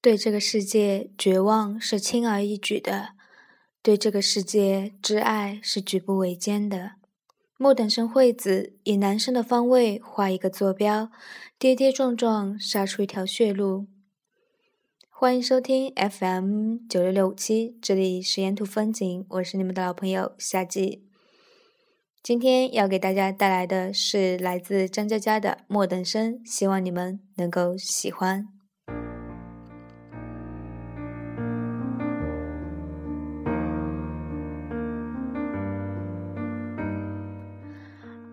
对这个世界绝望是轻而易举的，对这个世界挚爱是举步维艰的。莫等生惠子以男生的方位画一个坐标，跌跌撞撞杀出一条血路。欢迎收听 FM 九六六五七，这里是沿途风景，我是你们的老朋友夏季。今天要给大家带来的是来自张嘉佳的《莫等生》，希望你们能够喜欢。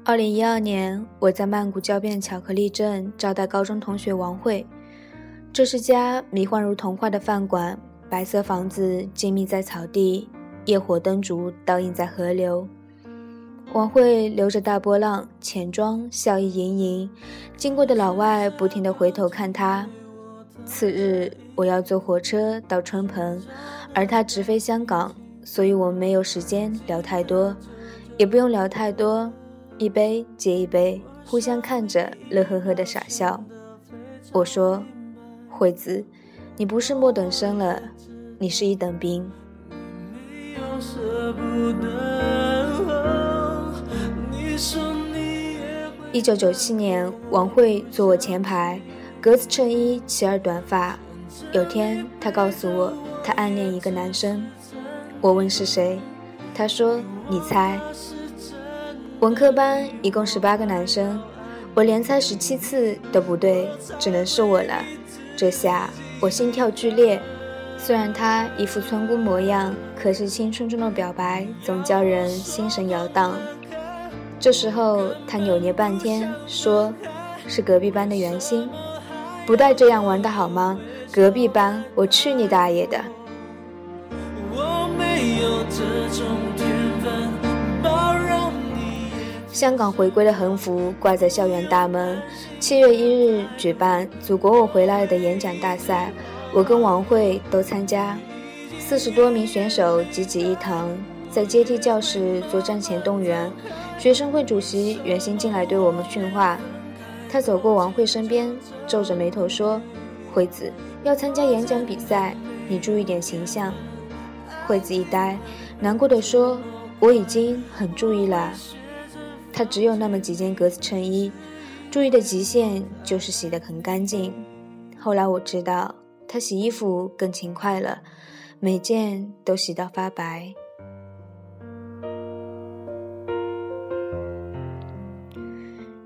二零一二年，我在曼谷郊边巧克力镇招待高中同学王慧。这是家迷幻如童话的饭馆，白色房子静谧在草地，夜火灯烛倒映在河流。王慧留着大波浪，浅妆，笑意盈盈，经过的老外不停地回头看她。次日，我要坐火车到春蓬，而他直飞香港，所以我们没有时间聊太多，也不用聊太多。一杯接一杯，互相看着，乐呵呵的傻笑。我说：“惠子，你不是末等生了，你是一等兵。”一九九七年，王慧坐我前排，格子衬衣，齐耳短发。有天，她告诉我，她暗恋一个男生。我问是谁，她说：“你猜。”文科班一共十八个男生，我连猜十七次都不对，只能是我了。这下我心跳剧烈。虽然他一副村姑模样，可是青春中的表白总叫人心神摇荡。这时候他扭捏半天，说是隔壁班的袁心，不带这样玩的好吗？隔壁班，我去你大爷的！我没有这种香港回归的横幅挂在校园大门。七月一日举办“祖国我回来了”的演讲大赛，我跟王慧都参加。四十多名选手挤挤一堂，在阶梯教室做战前动员。学生会主席袁心进来对我们训话。他走过王慧身边，皱着眉头说：“惠子要参加演讲比赛，你注意点形象。”惠子一呆，难过的说：“我已经很注意了。”他只有那么几件格子衬衣，注意的极限就是洗得很干净。后来我知道，他洗衣服更勤快了，每件都洗到发白。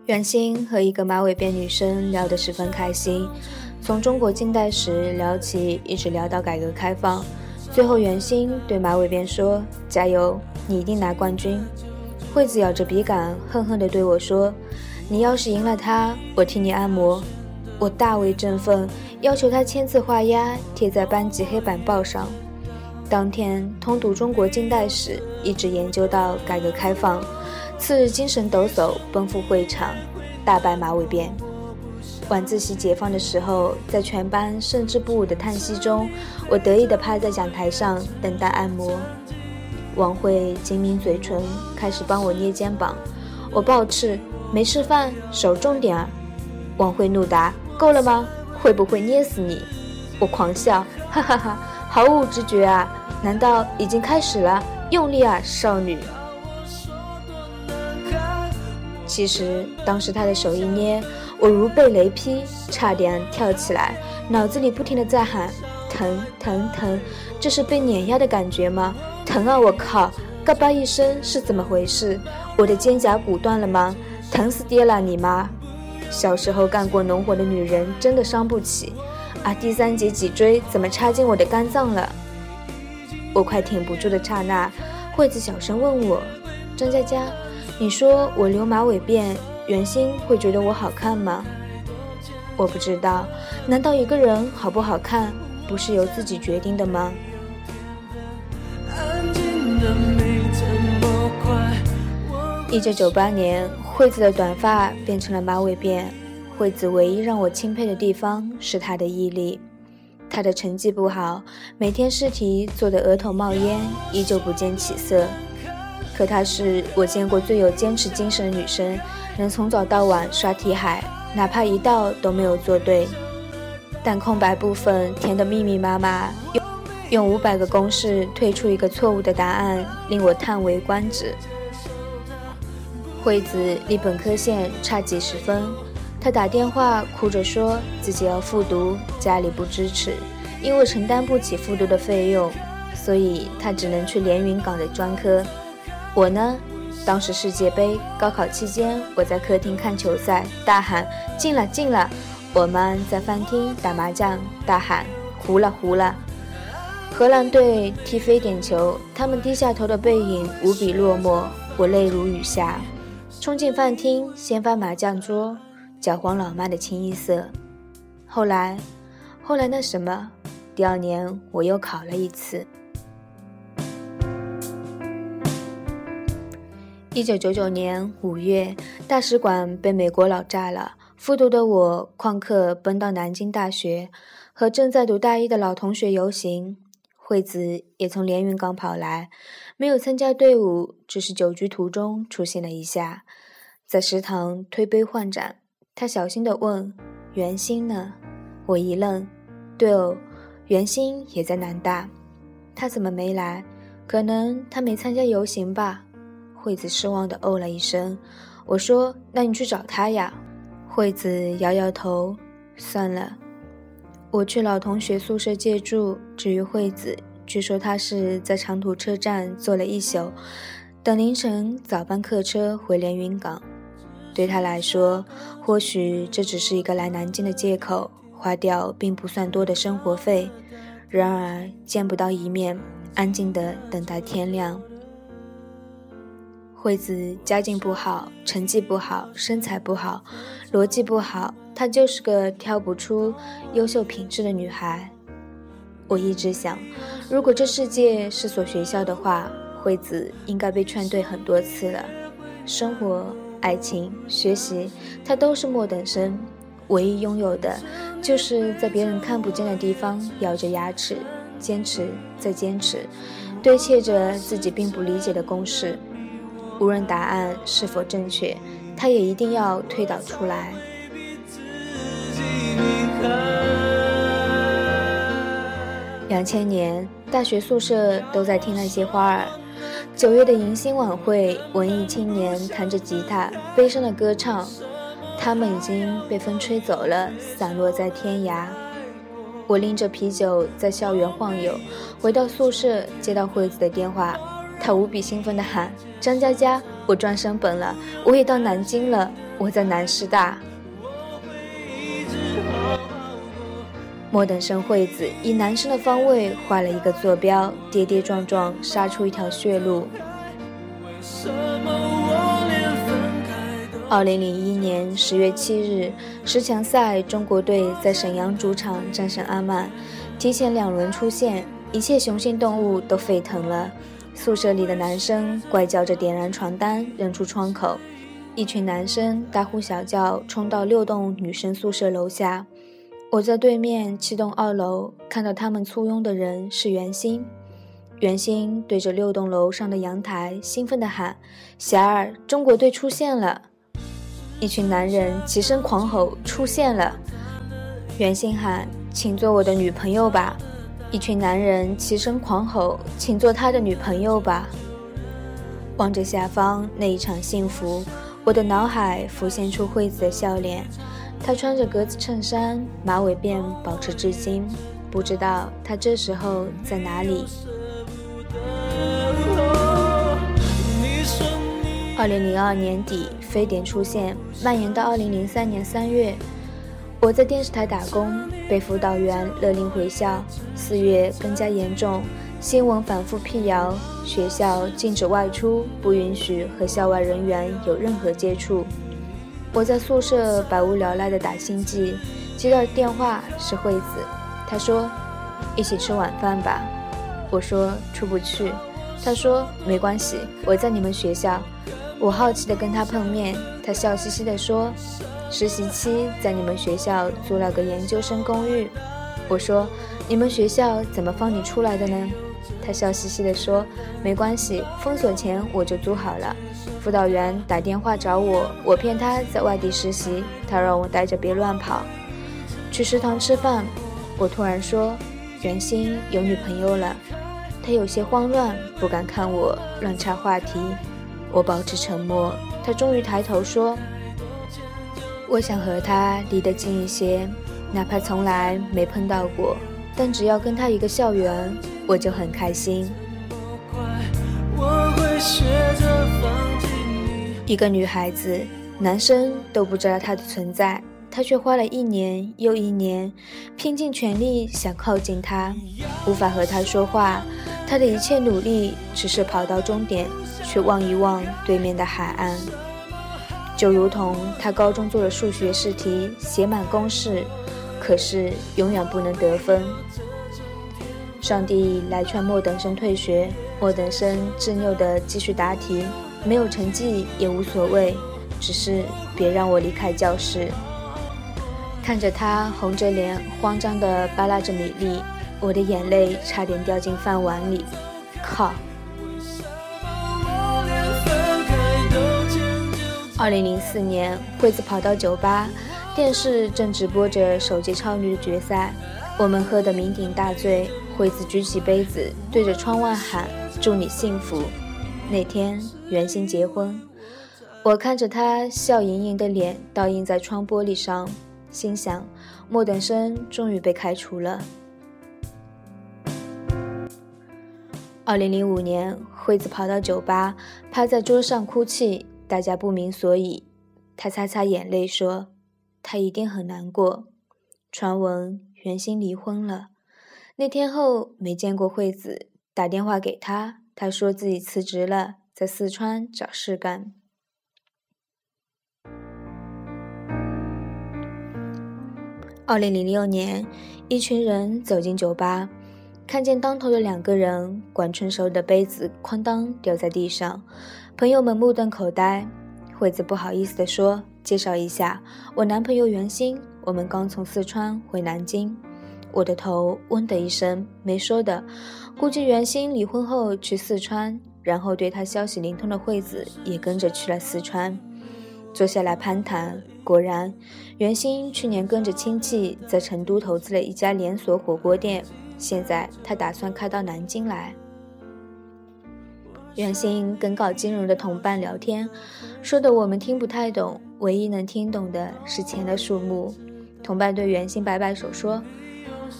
袁心和一个马尾辫女生聊得十分开心，从中国近代史聊起，一直聊到改革开放。最后，袁心对马尾辫说：“加油，你一定拿冠军。”惠子咬着笔杆，恨恨地对我说：“你要是赢了他，我替你按摩。”我大为振奋，要求他签字画押，贴在班级黑板报上。当天通读中国近代史，一直研究到改革开放。次日精神抖擞，奔赴会场，大败马尾辫。晚自习解放的时候，在全班胜之不武的叹息中，我得意地趴在讲台上等待按摩。王慧紧抿嘴唇，开始帮我捏肩膀。我暴斥：“没吃饭，手重点儿！”王慧怒答：“够了吗？会不会捏死你？”我狂笑：“哈哈哈，毫无知觉啊！难道已经开始了？用力啊，少女！”其实当时他的手一捏，我如被雷劈，差点跳起来，脑子里不停的在喊：“疼疼疼！这是被碾压的感觉吗？”疼啊！我靠！嘎巴一声是怎么回事？我的肩胛骨断了吗？疼死爹了你妈！小时候干过农活的女人真的伤不起啊！第三节脊椎怎么插进我的肝脏了？我快挺不住的刹那，惠子小声问我：“张佳佳，你说我留马尾辫，袁心会觉得我好看吗？”我不知道，难道一个人好不好看不是由自己决定的吗？一九九八年，惠子的短发变成了马尾辫。惠子唯一让我钦佩的地方是她的毅力。她的成绩不好，每天试题做得额头冒烟，依旧不见起色。可她是我见过最有坚持精神的女生，能从早到晚刷题海，哪怕一道都没有做对。但空白部分填得密密麻麻，用用五百个公式推出一个错误的答案，令我叹为观止。惠子离本科线差几十分，她打电话哭着说自己要复读，家里不支持，因为承担不起复读的费用，所以她只能去连云港的专科。我呢，当时世界杯高考期间，我在客厅看球赛，大喊进了进了。我们在饭厅打麻将，大喊胡了胡了。荷兰队踢飞点球，他们低下头的背影无比落寞，我泪如雨下。冲进饭厅，掀翻麻将桌，搅黄老妈的清一色。后来，后来那什么，第二年我又考了一次。一九九九年五月，大使馆被美国佬炸了。复读的我旷课奔到南京大学，和正在读大一的老同学游行。惠子也从连云港跑来，没有参加队伍，只是酒局途中出现了一下，在食堂推杯换盏。他小心地问：“袁心呢？”我一愣：“对哦，袁心也在南大，他怎么没来？可能他没参加游行吧。”惠子失望地哦了一声。我说：“那你去找他呀。”惠子摇摇头：“算了。”我去老同学宿舍借住。至于惠子，据说她是在长途车站坐了一宿，等凌晨早班客车回连云港。对她来说，或许这只是一个来南京的借口，花掉并不算多的生活费。然而见不到一面，安静的等待天亮。惠子家境不好，成绩不好，身材不好，逻辑不好。她就是个挑不出优秀品质的女孩。我一直想，如果这世界是所学校的话，惠子应该被劝退很多次了。生活、爱情、学习，她都是末等生，唯一拥有的，就是在别人看不见的地方咬着牙齿坚持，再坚持，堆砌着自己并不理解的公式。无论答案是否正确，他也一定要推导出来。两千年，大学宿舍都在听那些花儿。九月的迎新晚会，文艺青年弹着吉他，悲伤的歌唱。他们已经被风吹走了，散落在天涯。我拎着啤酒在校园晃悠，回到宿舍，接到惠子的电话，他无比兴奋地喊：“张佳佳，我专升本了，我也到南京了，我在南师大。”末等生惠子以男生的方位画了一个坐标，跌跌撞撞杀出一条血路。二零零一年十月七日，十强赛，中国队在沈阳主场战胜阿曼，提前两轮出线，一切雄性动物都沸腾了。宿舍里的男生怪叫着点燃床单扔出窗口，一群男生大呼小叫冲到六栋女生宿舍楼下。我在对面七栋二楼看到他们簇拥的人是袁心，袁心对着六栋楼上的阳台兴奋地喊：“霞儿，中国队出现了！”一群男人齐声狂吼：“出现了！”袁心喊：“请做我的女朋友吧！”一群男人齐声狂吼：“请做他的女朋友吧！”望着下方那一场幸福，我的脑海浮现出惠子的笑脸。她穿着格子衬衫，马尾辫保持至今。不知道她这时候在哪里。二零零二年底，非典出现，蔓延到二零零三年三月。我在电视台打工，被辅导员勒令回校。四月更加严重，新闻反复辟谣，学校禁止外出，不允许和校外人员有任何接触。我在宿舍百无聊赖的打星际，接到电话是惠子，她说：“一起吃晚饭吧。”我说：“出不去。”她说：“没关系，我在你们学校。”我好奇的跟他碰面，他笑嘻嘻的说：“实习期在你们学校租了个研究生公寓。”我说：“你们学校怎么放你出来的呢？”他笑嘻嘻的说：“没关系，封锁前我就租好了。”辅导员打电话找我，我骗他在外地实习，他让我待着别乱跑。去食堂吃饭，我突然说袁心有女朋友了，他有些慌乱，不敢看我，乱插话题。我保持沉默，他终于抬头说：“我想和他离得近一些，哪怕从来没碰到过，但只要跟他一个校园，我就很开心。”一个女孩子，男生都不知道她的存在，她却花了一年又一年，拼尽全力想靠近他，无法和他说话。他的一切努力，只是跑到终点，却望一望对面的海岸，就如同他高中做的数学试题，写满公式，可是永远不能得分。上帝来劝莫等生退学，莫等生执拗地继续答题，没有成绩也无所谓，只是别让我离开教室。看着他红着脸，慌张地扒拉着米粒。我的眼泪差点掉进饭碗里，靠！二零零四年，惠子跑到酒吧，电视正直播着首届超女的决赛，我们喝得酩酊大醉。惠子举起杯子，对着窗外喊：“祝你幸福。”那天，袁心结婚，我看着她笑盈盈的脸倒映在窗玻璃上，心想：莫等生终于被开除了。二零零五年，惠子跑到酒吧，趴在桌上哭泣，大家不明所以。他擦擦眼泪说：“他一定很难过。”传闻袁心离婚了。那天后没见过惠子，打电话给他，他说自己辞职了，在四川找事干。二零零六年，一群人走进酒吧。看见当头的两个人，管春手里的杯子哐当掉在地上，朋友们目瞪口呆。惠子不好意思地说：“介绍一下，我男朋友袁鑫，我们刚从四川回南京。”我的头嗡的一声，没说的。估计袁鑫离婚后去四川，然后对他消息灵通的惠子也跟着去了四川，坐下来攀谈。果然，袁鑫去年跟着亲戚在成都投资了一家连锁火锅店。现在他打算开到南京来。袁鑫跟搞金融的同伴聊天，说的我们听不太懂，唯一能听懂的是钱的数目。同伴对袁鑫摆摆手说：“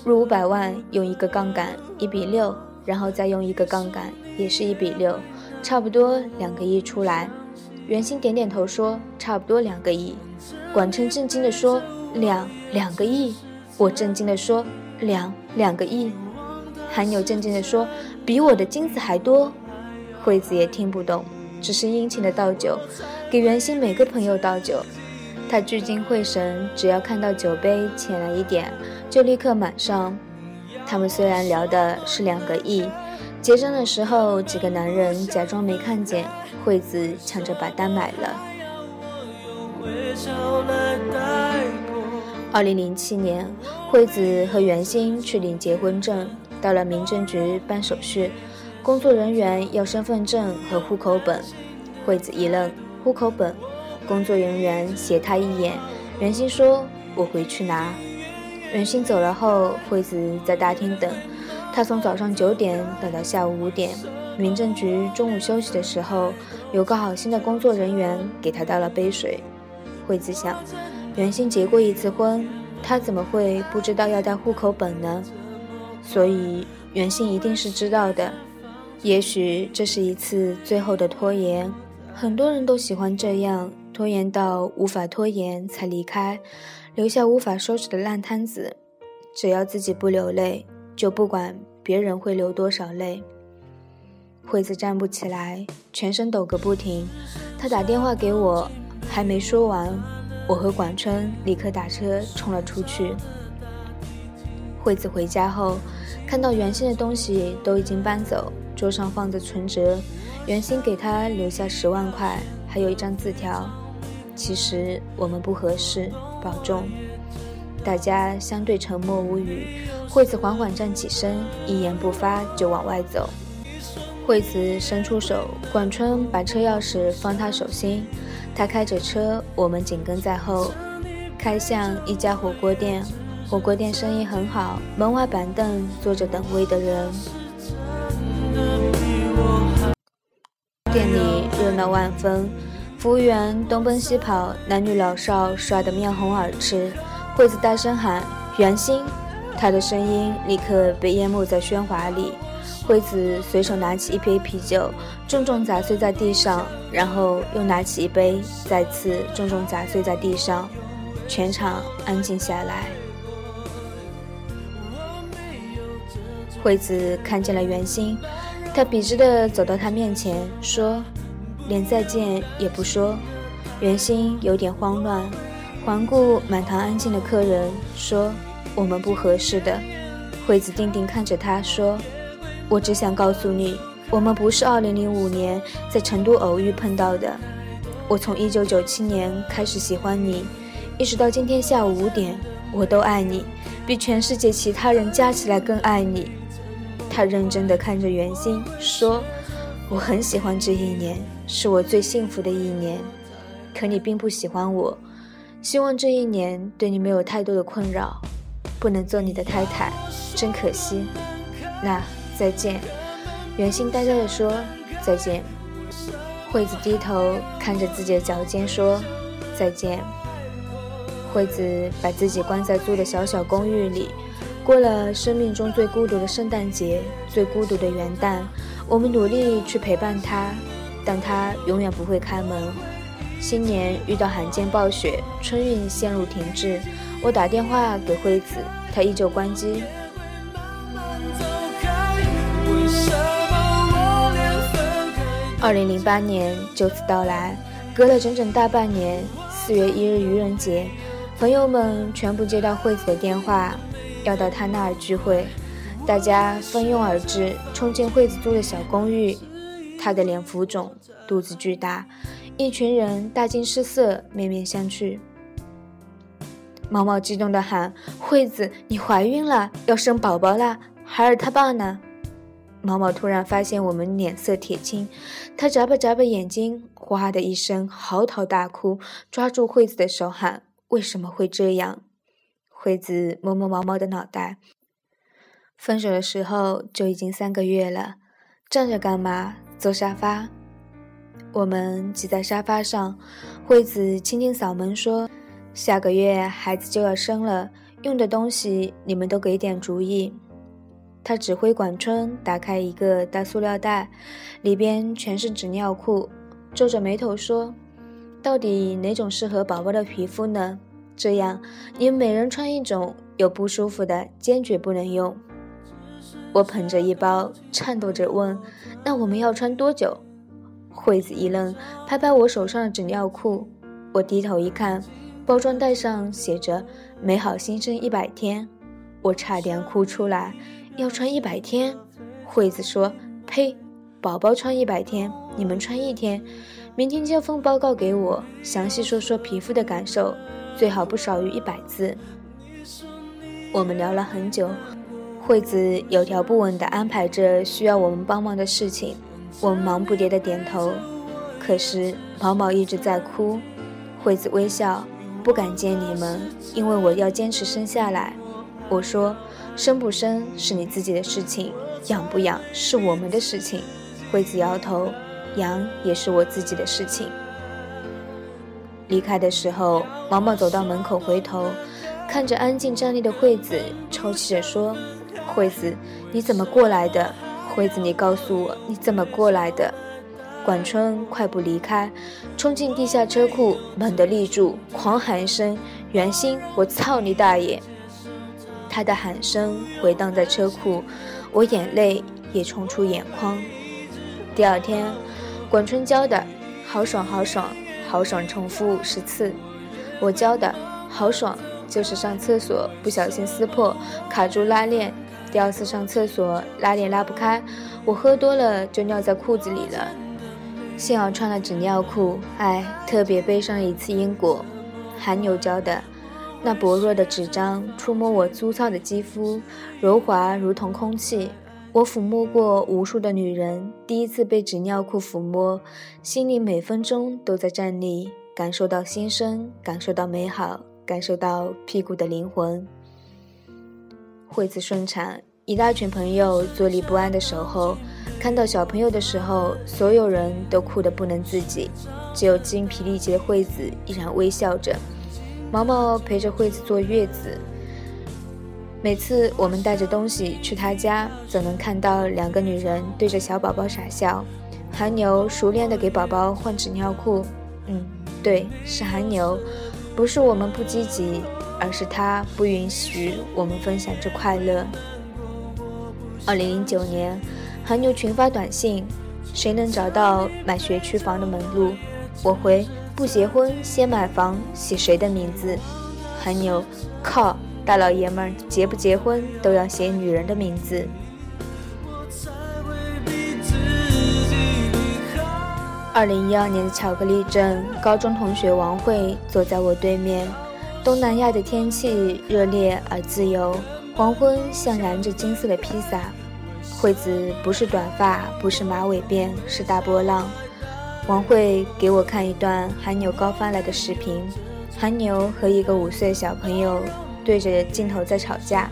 入五百万用一个杠杆一比六，然后再用一个杠杆也是一比六，差不多两个亿出来。”袁鑫点点头说：“差不多两个亿。”管琛震惊地说：“两两个亿？”我震惊地说。两两个亿，韩牛震惊地说：“比我的金子还多。”惠子也听不懂，只是殷勤的倒酒，给袁心每个朋友倒酒。他聚精会神，只要看到酒杯浅了一点，就立刻满上。他们虽然聊的是两个亿，结账的时候，几个男人假装没看见，惠子抢着把单买了。二零零七年，惠子和袁鑫去领结婚证，到了民政局办手续，工作人员要身份证和户口本。惠子一愣，户口本。工作人员斜他一眼，袁鑫说：“我回去拿。”袁鑫走了后，惠子在大厅等。他从早上九点等到下午五点。民政局中午休息的时候，有个好心的工作人员给他倒了杯水。惠子想。袁鑫结过一次婚，他怎么会不知道要带户口本呢？所以袁鑫一定是知道的。也许这是一次最后的拖延，很多人都喜欢这样拖延到无法拖延才离开，留下无法收拾的烂摊子。只要自己不流泪，就不管别人会流多少泪。惠子站不起来，全身抖个不停。他打电话给我，还没说完。我和广春立刻打车冲了出去。惠子回家后，看到原先的东西都已经搬走，桌上放着存折，袁鑫给他留下十万块，还有一张字条。其实我们不合适，保重。大家相对沉默无语。惠子缓缓站起身，一言不发就往外走。惠子伸出手，管春把车钥匙放他手心。他开着车，我们紧跟在后，开向一家火锅店。火锅店生意很好，门外板凳坐着等位的人。闹万分，服务员东奔西跑，男女老少刷得面红耳赤。惠子大声喊：“袁心！”他的声音立刻被淹没在喧哗里。惠子随手拿起一杯啤酒，重重砸碎在地上，然后又拿起一杯，再次重重砸碎在地上。全场安静下来。惠子看见了袁心，他笔直地走到他面前，说：“连再见也不说。”袁心有点慌乱，环顾满堂安静的客人，说。我们不合适的，惠子定定看着他说：“我只想告诉你，我们不是2005年在成都偶遇碰到的。我从1997年开始喜欢你，一直到今天下午五点，我都爱你，比全世界其他人加起来更爱你。”他认真地看着袁心说：“我很喜欢这一年，是我最幸福的一年。可你并不喜欢我，希望这一年对你没有太多的困扰。”不能做你的太太，真可惜。那再见。袁心呆呆地说：“再见。”惠子低头看着自己的脚尖说：“再见。”惠子把自己关在租的小小公寓里，过了生命中最孤独的圣诞节，最孤独的元旦。我们努力去陪伴他，但他永远不会开门。新年遇到罕见暴雪，春运线路停滞。我打电话给惠子，她依旧关机。二零零八年就此到来，隔了整整大半年。四月一日愚人节，朋友们全部接到惠子的电话，要到她那儿聚会。大家蜂拥而至，冲进惠子租的小公寓。她的脸浮肿，肚子巨大，一群人大惊失色，面面相觑。毛毛激动地喊：“惠子，你怀孕了，要生宝宝了！孩儿他爸呢？”毛毛突然发现我们脸色铁青，他眨巴眨巴眼睛，哗的一声嚎啕大哭，抓住惠子的手喊：“为什么会这样？”惠子摸摸毛毛的脑袋。分手的时候就已经三个月了，站着干嘛？坐沙发。我们挤在沙发上，惠子轻轻嗓门说。下个月孩子就要生了，用的东西你们都给点主意。他指挥管春打开一个大塑料袋，里边全是纸尿裤，皱着眉头说：“到底哪种适合宝宝的皮肤呢？这样你们每人穿一种，有不舒服的坚决不能用。”我捧着一包，颤抖着问：“那我们要穿多久？”惠子一愣，拍拍我手上的纸尿裤。我低头一看。包装袋上写着“美好新生一百天”，我差点哭出来。要穿一百天？惠子说：“呸，宝宝穿一百天，你们穿一天。明天交份报告给我，详细说说皮肤的感受，最好不少于一百字。”我们聊了很久，惠子有条不紊地安排着需要我们帮忙的事情，我忙不迭地点头。可是毛毛一直在哭，惠子微笑。不敢见你们，因为我要坚持生下来。我说，生不生是你自己的事情，养不养是我们的事情。惠子摇头，养也是我自己的事情。离开的时候，毛毛走到门口，回头看着安静站立的惠子，抽泣着说：“惠子，你怎么过来的？惠子，你告诉我，你怎么过来的？”管春快步离开，冲进地下车库，猛地立住，狂喊一声：“袁心，我操你大爷！”他的喊声回荡在车库，我眼泪也冲出眼眶。第二天，管春教的好爽好爽好爽，重复五十次。我教的好爽，就是上厕所不小心撕破，卡住拉链，第二次上厕所拉链拉不开，我喝多了就尿在裤子里了。幸好穿了纸尿裤，哎，特别悲伤一次因果。韩牛教的，那薄弱的纸张触摸我粗糙的肌肤，柔滑如同空气。我抚摸过无数的女人，第一次被纸尿裤抚摸，心里每分钟都在站立，感受到新生，感受到美好，感受到屁股的灵魂。惠子顺产，一大群朋友坐立不安的守候。看到小朋友的时候，所有人都哭得不能自己，只有精疲力竭的惠子依然微笑着。毛毛陪着惠子坐月子，每次我们带着东西去他家，总能看到两个女人对着小宝宝傻笑。韩牛熟练地给宝宝换纸尿裤，嗯，对，是韩牛，不是我们不积极，而是他不允许我们分享这快乐。二零零九年。韩牛群发短信：“谁能找到买学区房的门路？”我回：“不结婚先买房，写谁的名字？”韩牛：“靠，大老爷们儿结不结婚都要写女人的名字。”二零一二年的巧克力镇，高中同学王慧坐在我对面。东南亚的天气热烈而自由，黄昏像燃着金色的披萨。惠子不是短发，不是马尾辫，是大波浪。王慧给我看一段韩牛高翻来的视频，韩牛和一个五岁小朋友对着镜头在吵架。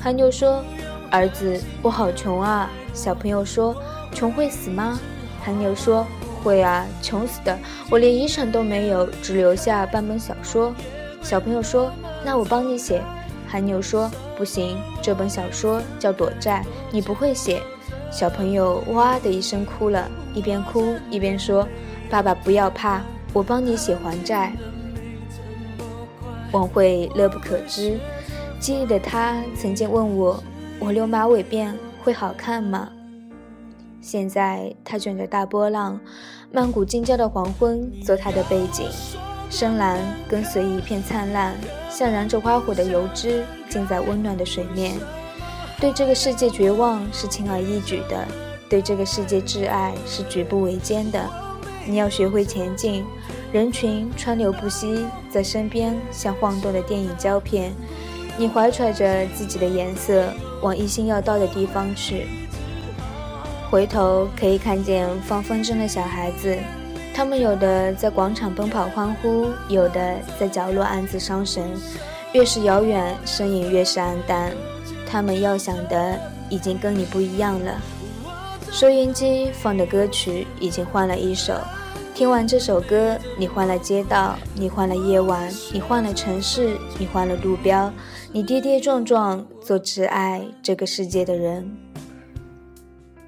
韩牛说：“儿子，我好穷啊。”小朋友说：“穷会死吗？”韩牛说：“会啊，穷死的，我连遗产都没有，只留下半本小说。”小朋友说：“那我帮你写。”韩牛说：“不行，这本小说叫躲债，你不会写。”小朋友哇的一声哭了，一边哭一边说：“爸爸不要怕，我帮你写还债。”王慧乐不可支，记忆的他曾经问我：“我留马尾辫会好看吗？”现在他卷着大波浪，曼谷近郊的黄昏做他的背景，深蓝跟随一片灿烂。像燃着花火的油脂浸在温暖的水面，对这个世界绝望是轻而易举的，对这个世界挚爱是举步维艰的。你要学会前进，人群川流不息，在身边像晃动的电影胶片。你怀揣着自己的颜色，往一心要到的地方去。回头可以看见放风筝的小孩子。他们有的在广场奔跑欢呼，有的在角落暗自伤神。越是遥远，身影越是黯淡。他们要想的已经跟你不一样了。收音机放的歌曲已经换了一首。听完这首歌，你换了街道，你换了夜晚，你换了城市，你换了路标，你跌跌撞撞做挚爱这个世界的人。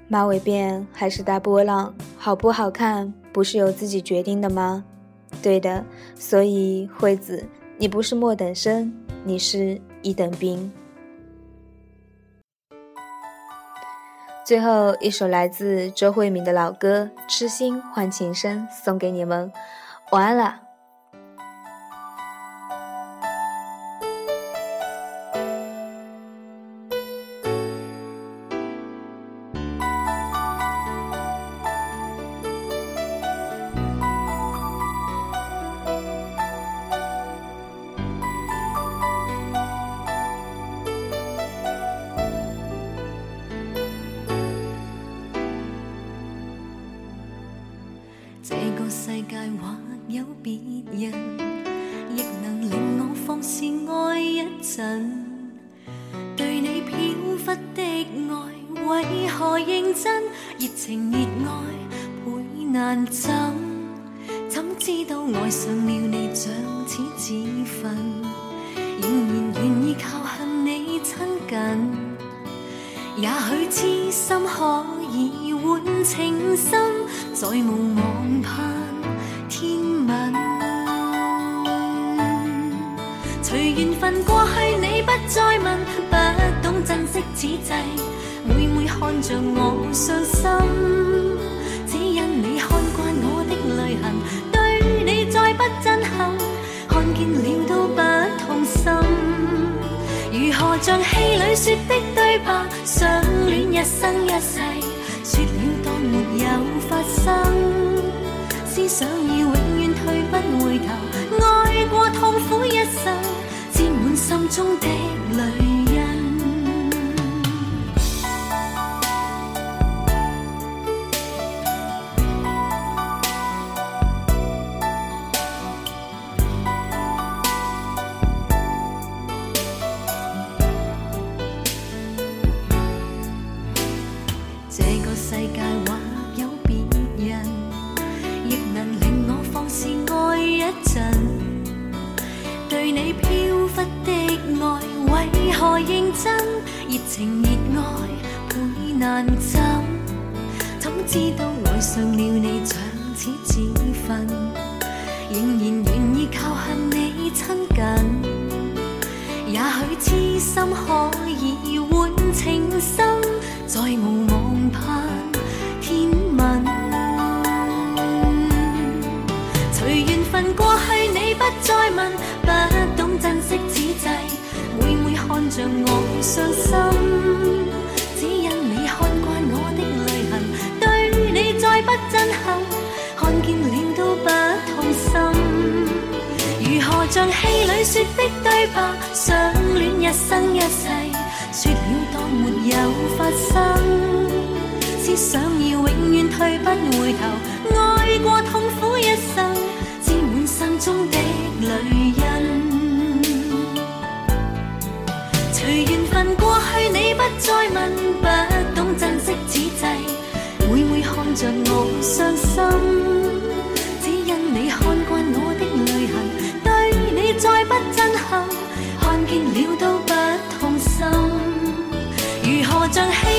马尾辫还是大波浪，好不好看？不是由自己决定的吗？对的，所以惠子，你不是末等生，你是一等兵。最后一首来自周慧敏的老歌《痴心换情深》送给你们，晚安了。难枕，怎知道爱上了你像似自焚，仍然愿意靠向你亲近。也许痴心可以换情深，再无望盼天吻。随缘分过去，你不再问，不懂珍惜此际。每每看着我伤心，像戏里说的对白，相恋一生一世，说了当没有发生。思想已永远退不回头，爱过痛苦一生，沾满心中的泪。望盼天问。随缘分过去，你不再问，不懂珍惜此际，每每看着我伤心，只因你看惯我的泪痕，对你再不震撼，看见了都不痛心。如何像戏里说的对白，相恋一生一世，说了当没有发生，想要永远退不回头，爱过痛苦一生，沾满心中的泪印。随缘分过去，你不再问，不懂珍惜此际，每每看着我伤心，只因你看惯我的泪痕。对你再不震撼，看见了都不痛心。如何像戏